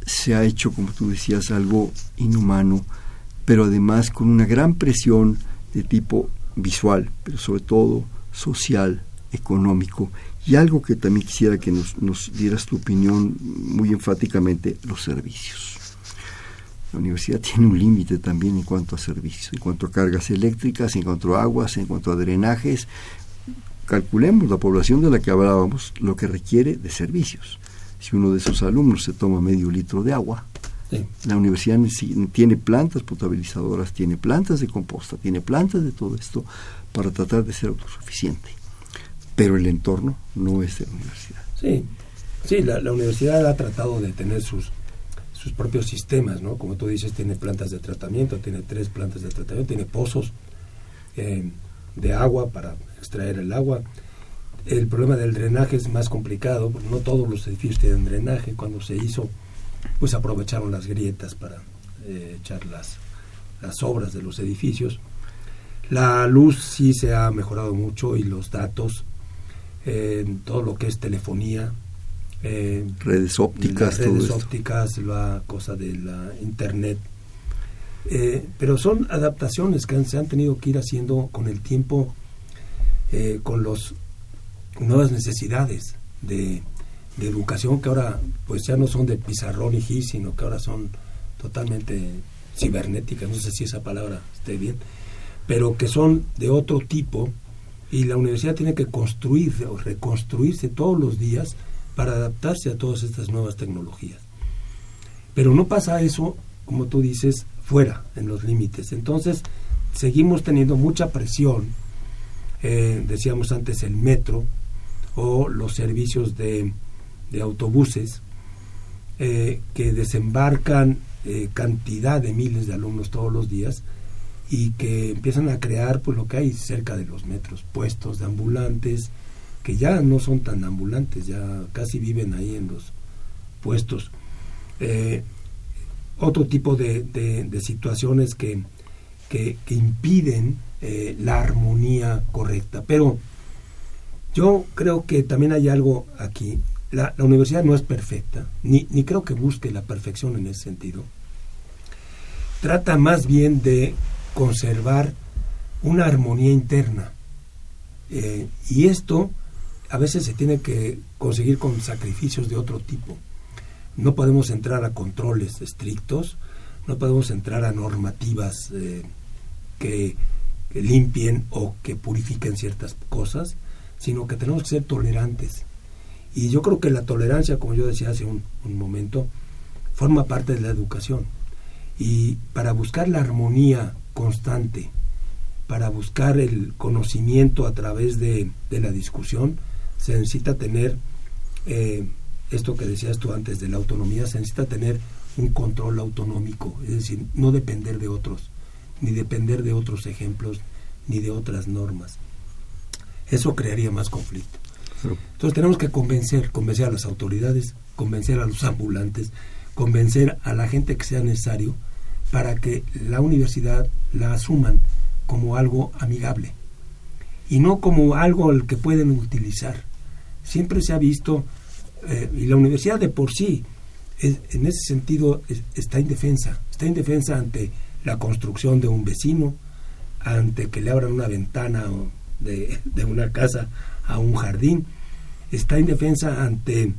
se ha hecho, como tú decías, algo inhumano, pero además con una gran presión de tipo visual, pero sobre todo social, económico, y algo que también quisiera que nos, nos dieras tu opinión muy enfáticamente, los servicios. La universidad tiene un límite también en cuanto a servicios, en cuanto a cargas eléctricas, en cuanto a aguas, en cuanto a drenajes. Calculemos la población de la que hablábamos, lo que requiere de servicios. Si uno de esos alumnos se toma medio litro de agua, la universidad tiene plantas potabilizadoras, tiene plantas de composta, tiene plantas de todo esto para tratar de ser autosuficiente. Pero el entorno no es de la universidad. Sí, sí la universidad ha tratado de tener sus sus propios sistemas, ¿no? Como tú dices, tiene plantas de tratamiento, tiene tres plantas de tratamiento, tiene pozos eh, de agua para extraer el agua. El problema del drenaje es más complicado, porque no todos los edificios tienen drenaje. Cuando se hizo, pues aprovecharon las grietas para eh, echar las, las obras de los edificios. La luz sí se ha mejorado mucho y los datos, todo lo que es telefonía, redes ópticas, redes ópticas, la cosa de la internet. pero son adaptaciones que se han tenido que ir haciendo con el tiempo, con los nuevas necesidades de, de educación que ahora pues ya no son de pizarrón y gis, sino que ahora son totalmente cibernéticas, no sé si esa palabra esté bien, pero que son de otro tipo y la universidad tiene que construir o reconstruirse todos los días para adaptarse a todas estas nuevas tecnologías. Pero no pasa eso, como tú dices, fuera, en los límites. Entonces, seguimos teniendo mucha presión, eh, decíamos antes el metro o los servicios de autobuses eh, que desembarcan eh, cantidad de miles de alumnos todos los días y que empiezan a crear pues lo que hay cerca de los metros, puestos de ambulantes que ya no son tan ambulantes, ya casi viven ahí en los puestos. Eh, otro tipo de, situaciones que, que, impiden la armonía correcta. Pero yo creo que también hay algo aquí la, universidad no es perfecta, ni, ni creo que busque la perfección en ese sentido. Trata más bien de conservar una armonía interna. Eh, y esto a veces se tiene que conseguir con sacrificios de otro tipo. No podemos entrar a controles estrictos, no podemos entrar a normativas eh, que, que, limpien o que purifiquen ciertas cosas, sino que tenemos que ser tolerantes y yo creo que la tolerancia, como yo decía hace un, momento, forma parte de la educación. Y para buscar la armonía constante, para buscar el conocimiento a través de, la discusión, se necesita tener, eh, esto que decías tú antes de la autonomía, se necesita tener un control autonómico, es decir, no depender de otros, ni depender de otros ejemplos, ni de otras normas. Eso crearía más conflicto. Entonces tenemos que convencer, convencer a las autoridades, convencer a los ambulantes, convencer a la gente que sea necesario para que la universidad la asuman como algo amigable y no como algo al que pueden utilizar. Siempre se ha visto, eh, y la universidad de por sí, en ese sentido, está indefensa, está indefensa ante la construcción de un vecino, ante que le abran una ventana de, de una casa a un jardín, está indefensa ante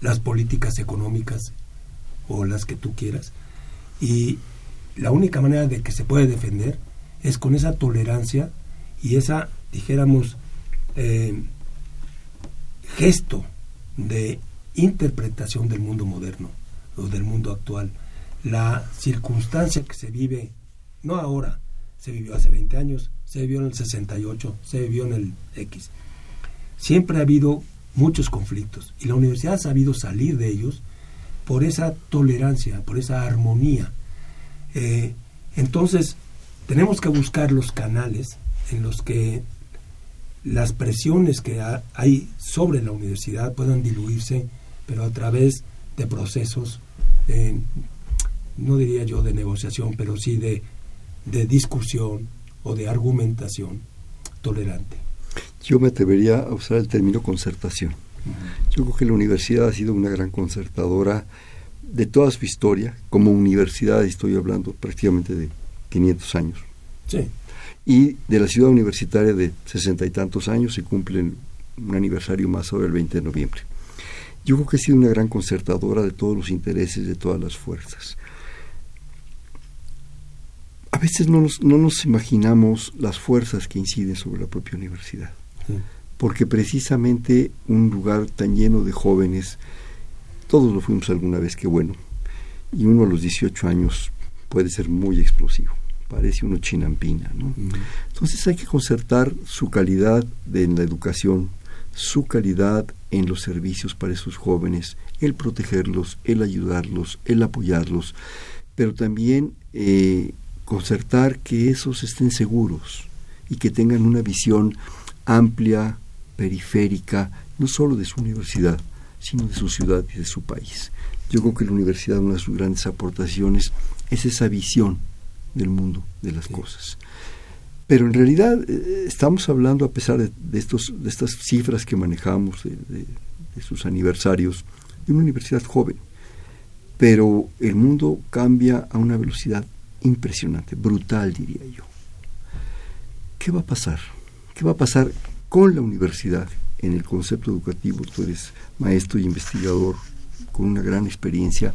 las políticas económicas o las que tú quieras. Y la única manera de que se puede defender es con esa tolerancia y esa, dijéramos, eh, gesto de interpretación del mundo moderno o del mundo actual. La circunstancia que se vive, no ahora, se vivió hace 20 años, se vivió en el 68, se vivió en el X. Siempre ha habido muchos conflictos y la universidad ha sabido salir de ellos por esa tolerancia, por esa armonía. Eh, entonces, tenemos que buscar los canales en los que las presiones que hay sobre la universidad puedan diluirse, pero a través de procesos, no diría yo de negociación, pero sí de, de discusión o de argumentación tolerante. Yo me atrevería a usar el término concertación. Yo creo que la universidad ha sido una gran concertadora de toda su historia. Como universidad estoy hablando prácticamente de 500 años. Sí. Y de la ciudad universitaria de sesenta y tantos años se cumple un aniversario más ahora el 20 de noviembre. Yo creo que ha sido una gran concertadora de todos los intereses, de todas las fuerzas. A veces no nos, no nos imaginamos las fuerzas que inciden sobre la propia universidad porque precisamente un lugar tan lleno de jóvenes, todos lo fuimos alguna vez, que bueno, y uno a los 18 años puede ser muy explosivo, parece uno chinampina, ¿no? Entonces hay que concertar su calidad de, en la educación, su calidad en los servicios para esos jóvenes, el protegerlos, el ayudarlos, el apoyarlos, pero también eh, concertar que esos estén seguros y que tengan una visión amplia, periférica, no solo de su universidad, sino de su ciudad y de su país. Yo creo que la universidad, una de sus grandes aportaciones, es esa visión del mundo, de las cosas. Pero en realidad eh, estamos hablando, a pesar de, estos, de estas cifras que manejamos, de, sus aniversarios, de una universidad joven. Pero el mundo cambia a una velocidad impresionante, brutal diría yo. ¿Qué va a pasar? ¿Qué va a pasar con la universidad en el concepto educativo? Tú eres maestro y investigador con una gran experiencia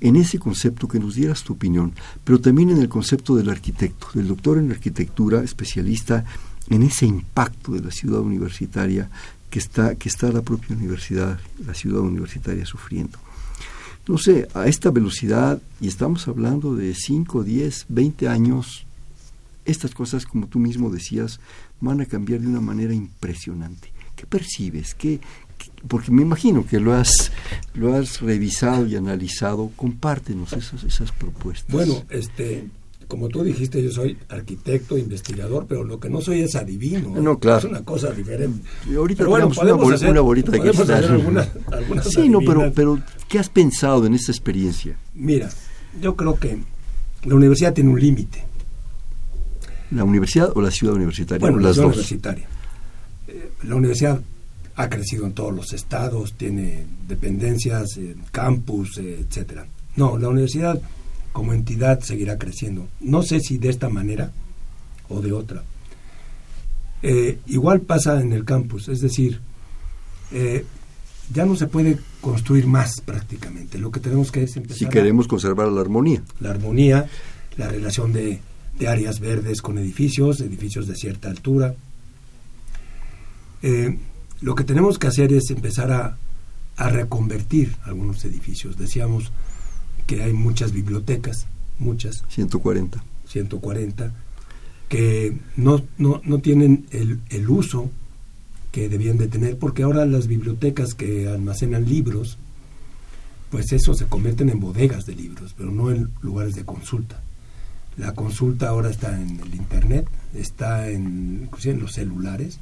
en ese concepto que nos dieras tu opinión, pero también en el concepto del arquitecto, del doctor en arquitectura, especialista en ese impacto de la ciudad universitaria que está, que está la propia universidad, la ciudad universitaria sufriendo. No sé, a esta velocidad, y estamos hablando de 5, 10, 20 años, estas cosas, como tú mismo decías, van a cambiar de una manera impresionante. ¿Qué percibes? ¿Qué, porque me imagino que lo has, lo has revisado y analizado, compártenos esas, esas propuestas. Bueno, este, como tú dijiste, yo soy arquitecto, investigador, pero lo que no soy es adivino. No, claro. Es una cosa diferente. Y ahorita tenemos una, una, bolita de cristal. sí, no, pero, pero ¿qué has pensado en esta experiencia? Mira, yo creo que la universidad tiene un límite. ¿La universidad o la ciudad universitaria? Bueno, la ciudad universitaria. Eh, la universidad ha crecido en todos los estados, tiene dependencias, eh, campus, eh, etcétera. No, la universidad como entidad seguirá creciendo. No sé si de esta manera o de otra. Eh, igual pasa en el campus, es decir, ya no se puede construir más prácticamente. Lo que tenemos que es empezar. Si queremos conservar la armonía. La armonía, la relación de, de áreas verdes con edificios, edificios de cierta altura. Eh, lo que tenemos que hacer es empezar a, reconvertir algunos edificios. Decíamos que hay muchas bibliotecas, muchas. 140. 140, que no, no, no tienen el, el uso que debían de tener, porque ahora las bibliotecas que almacenan libros, pues eso se convierten en bodegas de libros, pero no en lugares de consulta. La consulta ahora está en el Internet, está en, en los celulares,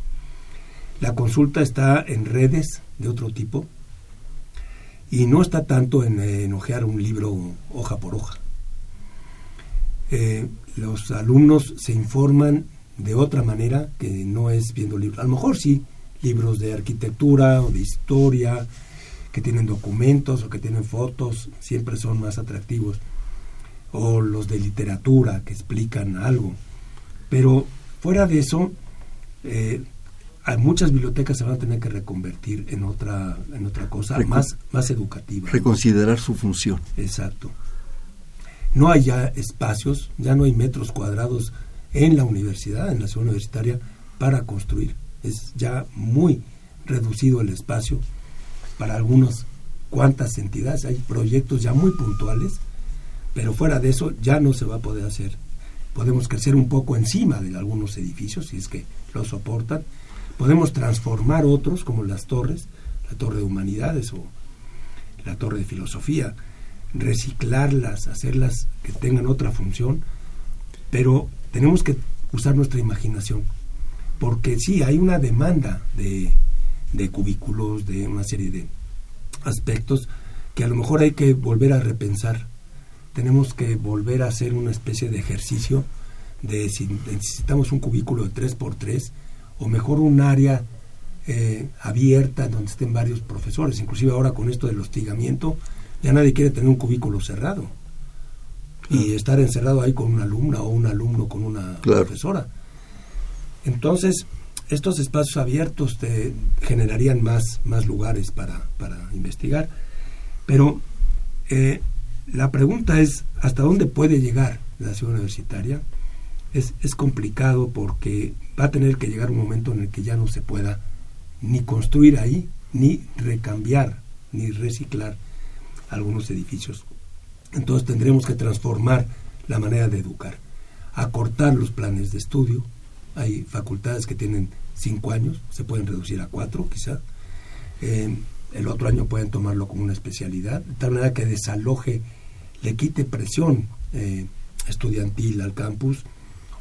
la consulta está en redes de otro tipo y no está tanto en, enojear un libro hoja por hoja. Eh, los alumnos se informan de otra manera que no es viendo libros. A lo mejor sí, libros de arquitectura o de historia, que tienen documentos o que tienen fotos, siempre son más atractivos. O los de literatura, que explican algo. Pero fuera de eso, eh, muchas bibliotecas se van a tener que reconvertir en otra en otra cosa más más educativa reconsiderar su función. Exacto. No hay ya espacios ya no hay metros cuadrados en la universidad en la ciudad universitaria para construir. Es ya muy reducido el espacio para algunas cuantas entidades. Hay proyectos ya muy puntuales pero fuera de eso ya no se va a poder hacer. Podemos crecer un poco encima de algunos edificios si es que lo soportan Podemos transformar otros, como las torres, la torre de humanidades o la torre de filosofía, reciclarlas, hacerlas que tengan otra función, pero tenemos que usar nuestra imaginación, porque sí, hay una demanda de, de cubículos, de una serie de aspectos que a lo mejor hay que volver a repensar. Tenemos que volver a hacer una especie de ejercicio de si necesitamos un cubículo de 3x3, o mejor un área eh, abierta donde estén varios profesores. Inclusive ahora con esto del hostigamiento, ya nadie quiere tener un cubículo cerrado y estar encerrado ahí con una alumna o un alumno con una profesora. Entonces, estos espacios abiertos te generarían más, más lugares para, para investigar, pero eh, la pregunta es, ¿hasta dónde puede llegar la ciudad universitaria? Es, es complicado porque va a tener que llegar un momento en el que ya no se pueda ni construir ahí, ni recambiar, ni reciclar algunos edificios. Entonces tendremos que transformar la manera de educar, acortar los planes de estudio. Hay facultades que tienen cinco años, se pueden reducir a cuatro quizá. Eh, el otro año pueden tomarlo como una especialidad, de tal manera que desaloje, le quite presión eh, estudiantil al campus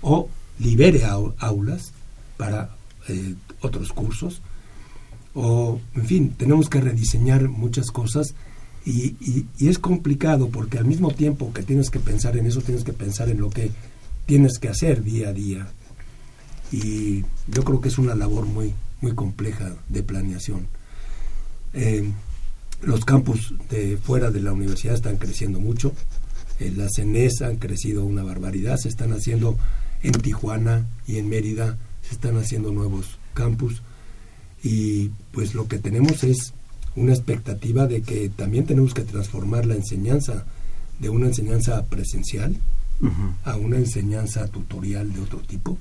o libere aulas para eh, otros cursos o, en fin, tenemos que rediseñar muchas cosas y, es complicado porque al mismo tiempo que tienes que pensar en eso, tienes que pensar en lo que tienes que hacer día a día. Y yo creo que es una labor muy, muy compleja de planeación. Eh, los campus de fuera de la universidad están creciendo mucho. Eh, las CENES han crecido una barbaridad. Se están haciendo en Tijuana y en Mérida, se están haciendo nuevos campus. Y pues lo que tenemos es una expectativa de que también tenemos que transformar la enseñanza de una enseñanza presencial a una enseñanza tutorial de otro tipo,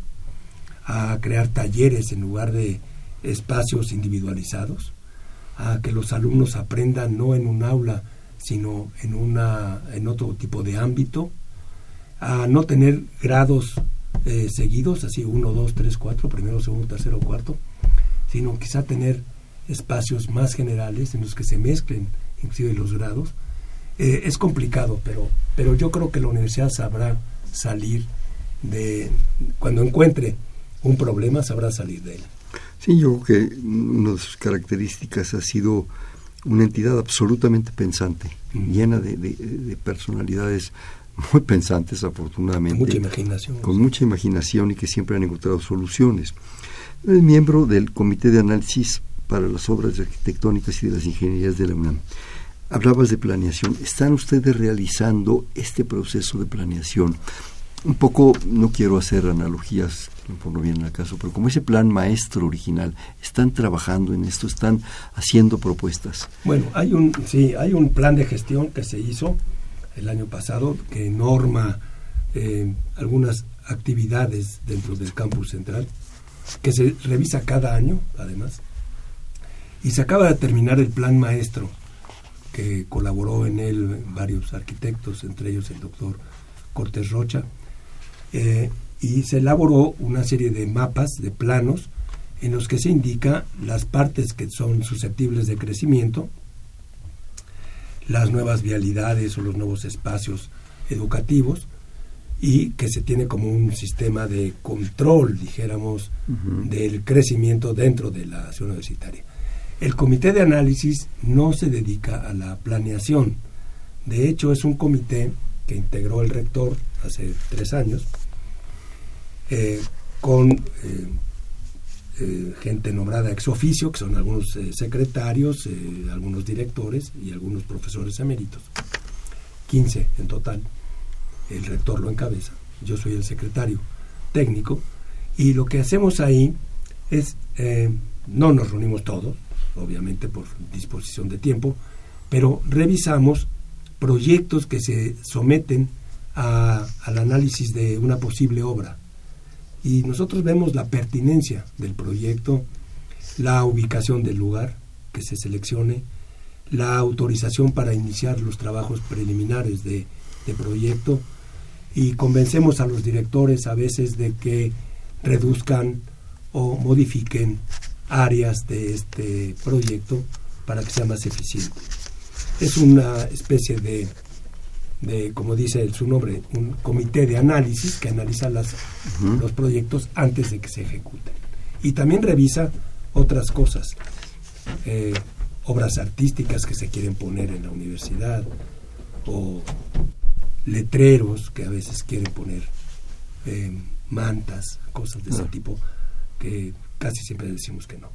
a crear talleres en lugar de espacios individualizados, a que los alumnos aprendan no en un aula, sino en, una, en otro tipo de ámbito, a no tener grados eh, seguidos, así uno, dos, tres, cuatro, primero, segundo, tercero, cuarto, sino quizá tener espacios más generales en los que se mezclen inclusive los grados. Eh, es complicado, pero, pero yo creo que la universidad sabrá salir de, cuando encuentre un problema, sabrá salir de él. Sí, yo creo que una de sus características ha sido una entidad absolutamente pensante, llena de, personalidades muy pensantes, afortunadamente. Con mucha imaginación. Con mucha imaginación y que siempre han encontrado soluciones. Es miembro del Comité de Análisis para las obras arquitectónicas y de las ingenierías de la UNAM. Hablabas de planeación. ¿Están ustedes realizando este proceso de planeación? Un poco, no quiero hacer analogías, por no viene al caso, pero como ese plan maestro original, ¿están trabajando en esto? ¿Están haciendo propuestas? Bueno, hay un, sí, hay un plan de gestión que se hizo el año pasado que norma eh, algunas actividades dentro del campus central, que se revisa cada año, además. Y se acaba de terminar el plan maestro, que colaboró en él varios arquitectos, entre ellos el doctor Cortés Rocha, eh, y se elaboró una serie de mapas, de planos, en los que se indica las partes que son susceptibles de crecimiento, las nuevas vialidades o los nuevos espacios educativos, y que se tiene como un sistema de control, dijéramos, del crecimiento dentro de la ciudad universitaria. El comité de análisis no se dedica a la planeación. De hecho, es un comité que integró el rector hace tres años, eh, con eh, eh, gente nombrada ex oficio, que son algunos secretarios, algunos directores y algunos profesores eméritos. 15 en total. El rector lo encabeza. Yo soy el secretario técnico. Y lo que hacemos ahí es, no nos reunimos todos, obviamente por disposición de tiempo, pero revisamos proyectos que se someten al análisis de una posible obra. Y nosotros vemos la pertinencia del proyecto, la ubicación del lugar que se seleccione, la autorización para iniciar los trabajos preliminares de, proyecto y convencemos a los directores a veces de que reduzcan o modifiquen áreas de este proyecto para que sea más eficiente. Es una especie de, de como dice su nombre, un comité de análisis que analiza las, los proyectos antes de que se ejecuten. Y también revisa otras cosas, eh, obras artísticas que se quieren poner en la universidad o letreros que a veces quieren poner, eh, mantas, cosas de ese tipo que casi siempre decimos que no.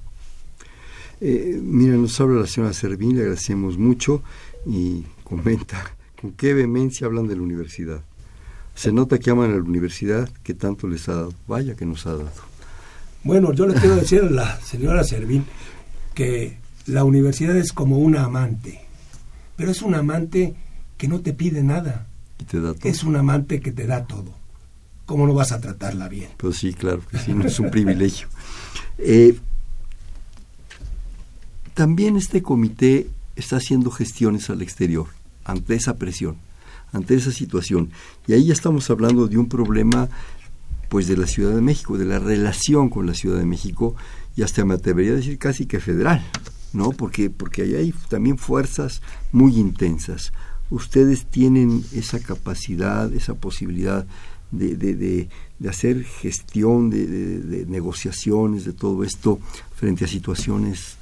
Eh, mira, nos habla la señora Servín, le agradecemos mucho y comenta con qué vehemencia hablan de la universidad. Se nota que aman a la universidad que tanto les ha dado. Vaya que nos ha dado. Bueno, yo le quiero decir a la señora Servín que la universidad es como una amante, pero es un amante que no te pide nada. Y te da todo. Es un amante que te da todo. ¿Cómo no vas a tratarla bien? Pues sí, claro que sí, no es un privilegio. Eh, también este comité está haciendo gestiones al exterior ante esa presión, ante esa situación. Y ahí ya estamos hablando de un problema pues de la Ciudad de México, de la relación con la Ciudad de México y hasta me atrevería a decir casi que federal, ¿no? Porque porque ahí hay también fuerzas muy intensas. Ustedes tienen esa capacidad, esa posibilidad de, de, de, hacer gestión, de, negociaciones, de todo esto frente a situaciones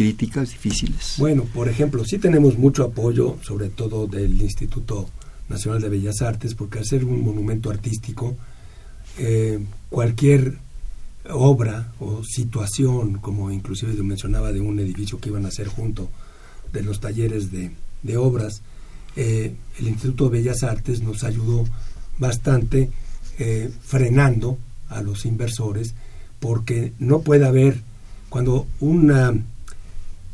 críticas difíciles. Bueno, por ejemplo, sí tenemos mucho apoyo, sobre todo del Instituto Nacional de Bellas Artes, porque hacer un monumento artístico, eh, cualquier obra o situación, como inclusive yo mencionaba de un edificio que iban a hacer junto de los talleres de, de obras, eh, el Instituto de Bellas Artes nos ayudó bastante eh, frenando a los inversores porque no puede haber cuando una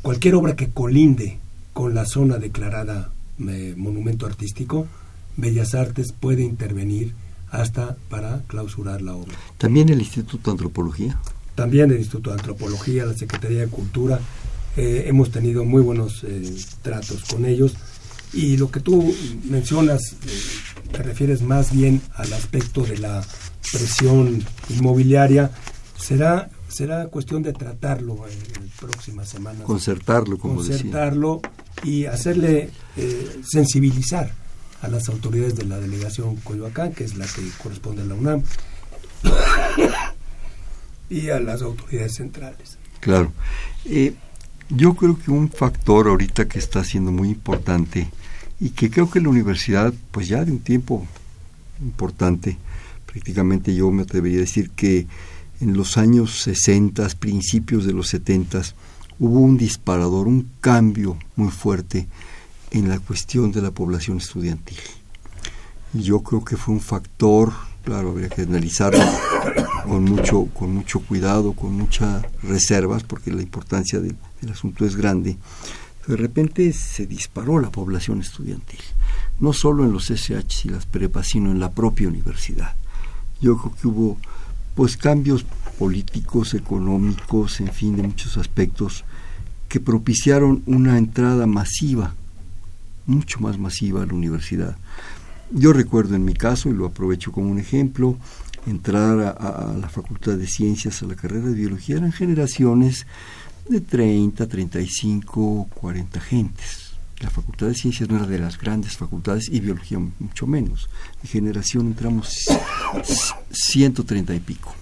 cualquier obra que colinde con la zona declarada eh, monumento artístico Bellas Artes puede intervenir hasta para clausurar la obra. También el Instituto de Antropología. También el Instituto de Antropología, la Secretaría de Cultura, hemos tenido muy buenos tratos con ellos y lo que tú mencionas, eh, te refieres más bien al aspecto de la presión inmobiliaria, será será cuestión de tratarlo en, en próximas semanas. Concertarlo, como Concertarlo y hacerle eh, sensibilizar a las autoridades de la delegación Coyoacán, que es la que corresponde a la UNAM, y a las autoridades centrales. Claro. Eh, yo creo que un factor ahorita que está siendo muy importante y que creo que la universidad, pues ya de un tiempo importante, prácticamente yo me atrevería a decir que en los años 60, principios de los 70, hubo un disparador, un cambio muy fuerte en la cuestión de la población estudiantil. Y yo creo que fue un factor, claro, habría que analizarlo con mucho, con mucho cuidado, con muchas reservas, porque la importancia del asunto es grande de repente se disparó la población estudiantil, no solo en los SH y las prepas, sino en la propia universidad. Yo creo que hubo pues cambios políticos, económicos, en fin, de muchos aspectos que propiciaron una entrada masiva, mucho más masiva a la universidad. Yo recuerdo en mi caso, y lo aprovecho como un ejemplo, entrar a, la Facultad de Ciencias, a la carrera de Biología, eran generaciones de 30, 35, 40 gentes. La Facultad de Ciencias no era de las grandes facultades y biología mucho menos. Mi generación entramos 130 y pico.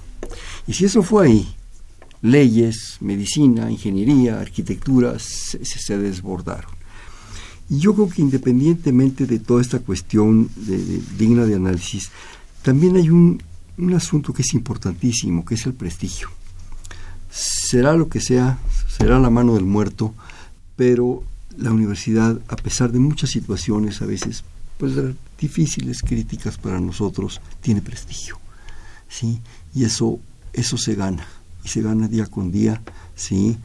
Y si eso fue ahí, leyes, medicina, ingeniería, arquitectura se, desbordaron. Y yo creo que independientemente de toda esta cuestión digna de análisis, también hay un asunto que es importantísimo, que es el prestigio será lo que sea, será la mano del muerto, pero la universidad, a pesar de muchas situaciones a veces pues difíciles, críticas para nosotros, tiene prestigio, ¿sí? Y eso, eso se gana, y se gana día con día, ¿sí?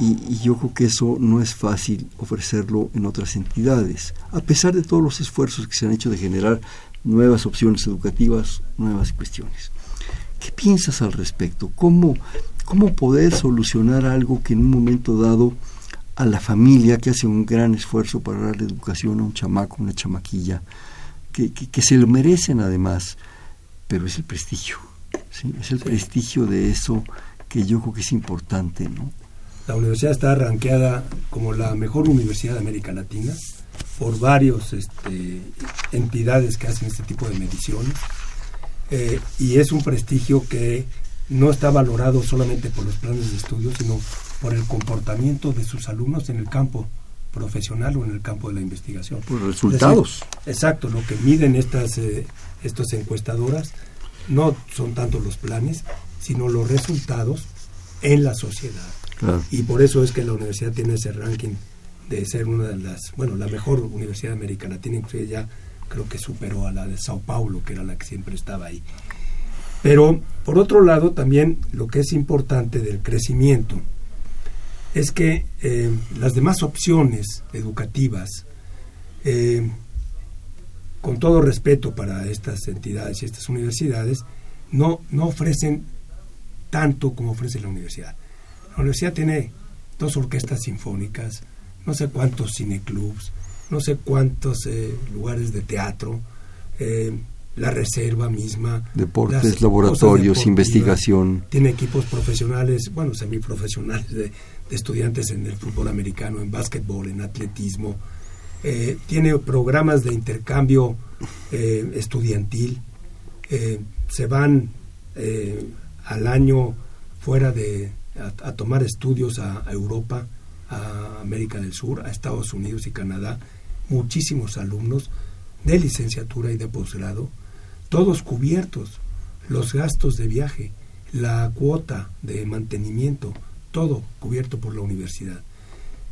Y, y, yo creo que eso no es fácil ofrecerlo en otras entidades, a pesar de todos los esfuerzos que se han hecho de generar nuevas opciones educativas, nuevas cuestiones. ¿Qué piensas al respecto? ¿Cómo, cómo poder solucionar algo que en un momento dado a la familia que hace un gran esfuerzo para darle educación a un chamaco, una chamaquilla, que, que, se lo merecen además, pero es el prestigio, ¿sí? es el prestigio de eso que yo creo que es importante. ¿no? La universidad está arranqueada como la mejor universidad de América Latina por varias este, entidades que hacen este tipo de mediciones eh, y es un prestigio que no está valorado solamente por los planes de estudio, sino por el comportamiento de sus alumnos en el campo profesional o en el campo de la investigación. Por resultados. exacto, lo que miden estas, eh, estas encuestadoras no son tanto los planes, sino los resultados en la sociedad. Y por eso es que la universidad tiene ese ranking de ser una de las, bueno, la mejor universidad de América Latina, inclusive ya creo que superó a la de Sao Paulo, que era la que siempre estaba ahí. Pero, por otro lado, también lo que es importante del crecimiento es que eh, las demás opciones educativas, eh, con todo respeto para estas entidades y estas universidades, no, no ofrecen tanto como ofrece la universidad. La universidad tiene dos orquestas sinfónicas, no sé cuántos cineclubs, no sé cuántos eh, lugares de teatro, la reserva misma. Deportes, laboratorios, investigación. Tiene equipos profesionales, bueno, semiprofesionales de, de estudiantes en el fútbol americano, en básquetbol, en atletismo. Eh, tiene programas de intercambio eh, estudiantil. Eh, se van al año fuera de a, tomar estudios a, Europa, a América del Sur, a Estados Unidos y Canadá, muchísimos alumnos de licenciatura y de posgrado, todos cubiertos, los gastos de viaje, la cuota de mantenimiento, todo cubierto por la universidad.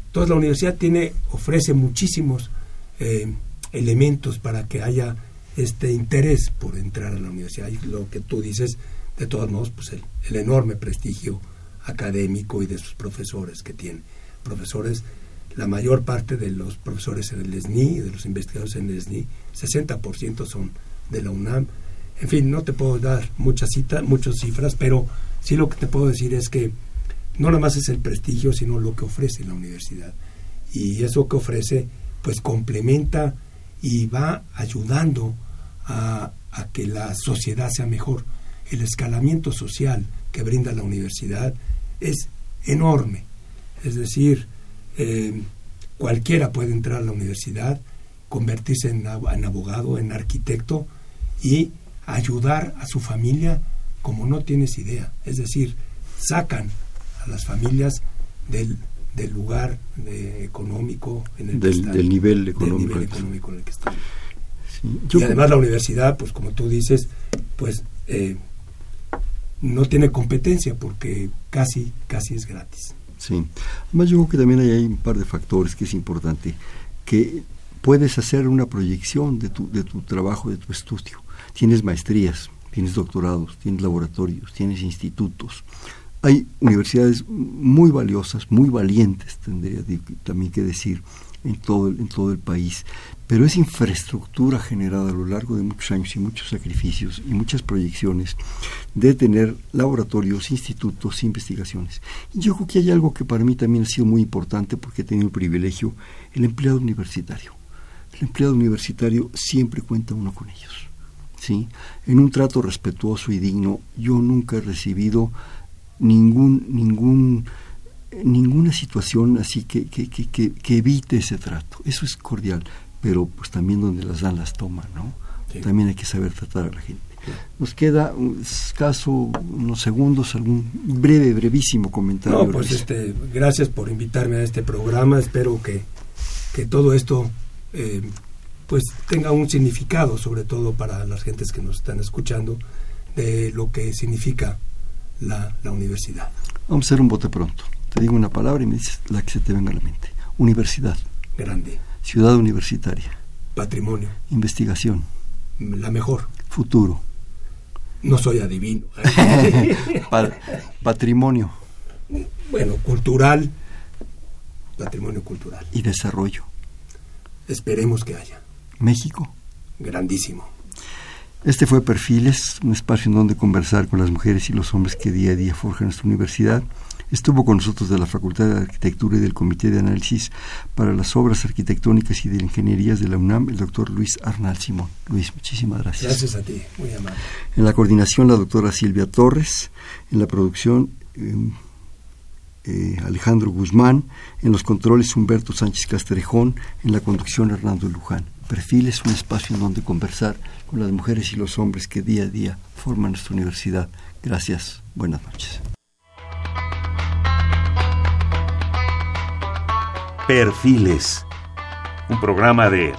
Entonces la universidad tiene, ofrece muchísimos eh, elementos para que haya este interés por entrar a la universidad. Y lo que tú dices, de todos modos, pues el, el enorme prestigio académico y de sus profesores que tiene. Profesores, la mayor parte de los profesores en el SNI, de los investigadores en el SNI, 60% son de la UNAM. En fin, no te puedo dar muchas citas, muchas cifras, pero sí lo que te puedo decir es que no nada más es el prestigio, sino lo que ofrece la universidad. Y eso que ofrece, pues complementa y va ayudando a, a que la sociedad sea mejor. El escalamiento social que brinda la universidad es enorme. Es decir, eh, cualquiera puede entrar a la universidad, convertirse en, en, abogado, en arquitecto y ayudar a su familia como no tienes idea. Es decir, sacan a las familias del, del lugar de, económico en el del, que están, del nivel económico, del nivel económico en el que están. Sí. y además la universidad, pues como tú dices, pues eh, no tiene competencia porque casi, casi es gratis. Sí. Además yo creo que también hay, hay un par de factores que es importante, que puedes hacer una proyección de tu, de tu trabajo, de tu estudio. Tienes maestrías, tienes doctorados, tienes laboratorios, tienes institutos. Hay universidades muy valiosas, muy valientes, tendría también que decir, en todo, el, país. Pero esa infraestructura generada a lo largo de muchos años y muchos sacrificios y muchas proyecciones de tener laboratorios, institutos, investigaciones. Y yo creo que hay algo que para mí también ha sido muy importante porque he tenido el privilegio, el empleado universitario. El empleado universitario siempre cuenta uno con ellos. ¿Sí? En un trato respetuoso y digno, yo nunca he recibido ningún, ningún ninguna situación así que, que, que, que, evite ese trato. Eso es cordial, pero pues también donde las dan las toman, ¿no? Sí. También hay que saber tratar a la gente. Sí. Nos queda un escaso unos segundos, algún breve, brevísimo comentario. No, pues este, gracias por invitarme a este programa. Espero que, que todo esto eh, pues tenga un significado, sobre todo para las gentes que nos están escuchando, de lo que significa la, la universidad. Vamos a hacer un bote pronto te digo una palabra y me dices la que se te venga a la mente. Universidad. Grande. Ciudad universitaria. Patrimonio. Investigación. La mejor. Futuro. No soy adivino. Patrimonio. Bueno, cultural. Patrimonio cultural. Y desarrollo. Esperemos que haya. México. Grandísimo. Este fue Perfiles, un espacio en donde conversar con las mujeres y los hombres que día a día forjan nuestra universidad. Estuvo con nosotros de la Facultad de Arquitectura y del Comité de Análisis para las Obras Arquitectónicas y de Ingenierías de la UNAM, el doctor Luis Arnal Simón. Luis, muchísimas gracias. Gracias a ti, muy amable. En la coordinación, la doctora Silvia Torres. En la producción, eh, eh, Alejandro Guzmán. En los controles, Humberto Sánchez Castrejón. En la conducción, Hernando Luján. Perfiles, un espacio en donde conversar con las mujeres y los hombres que día a día forman nuestra universidad. Gracias. Buenas noches. Perfiles, un programa de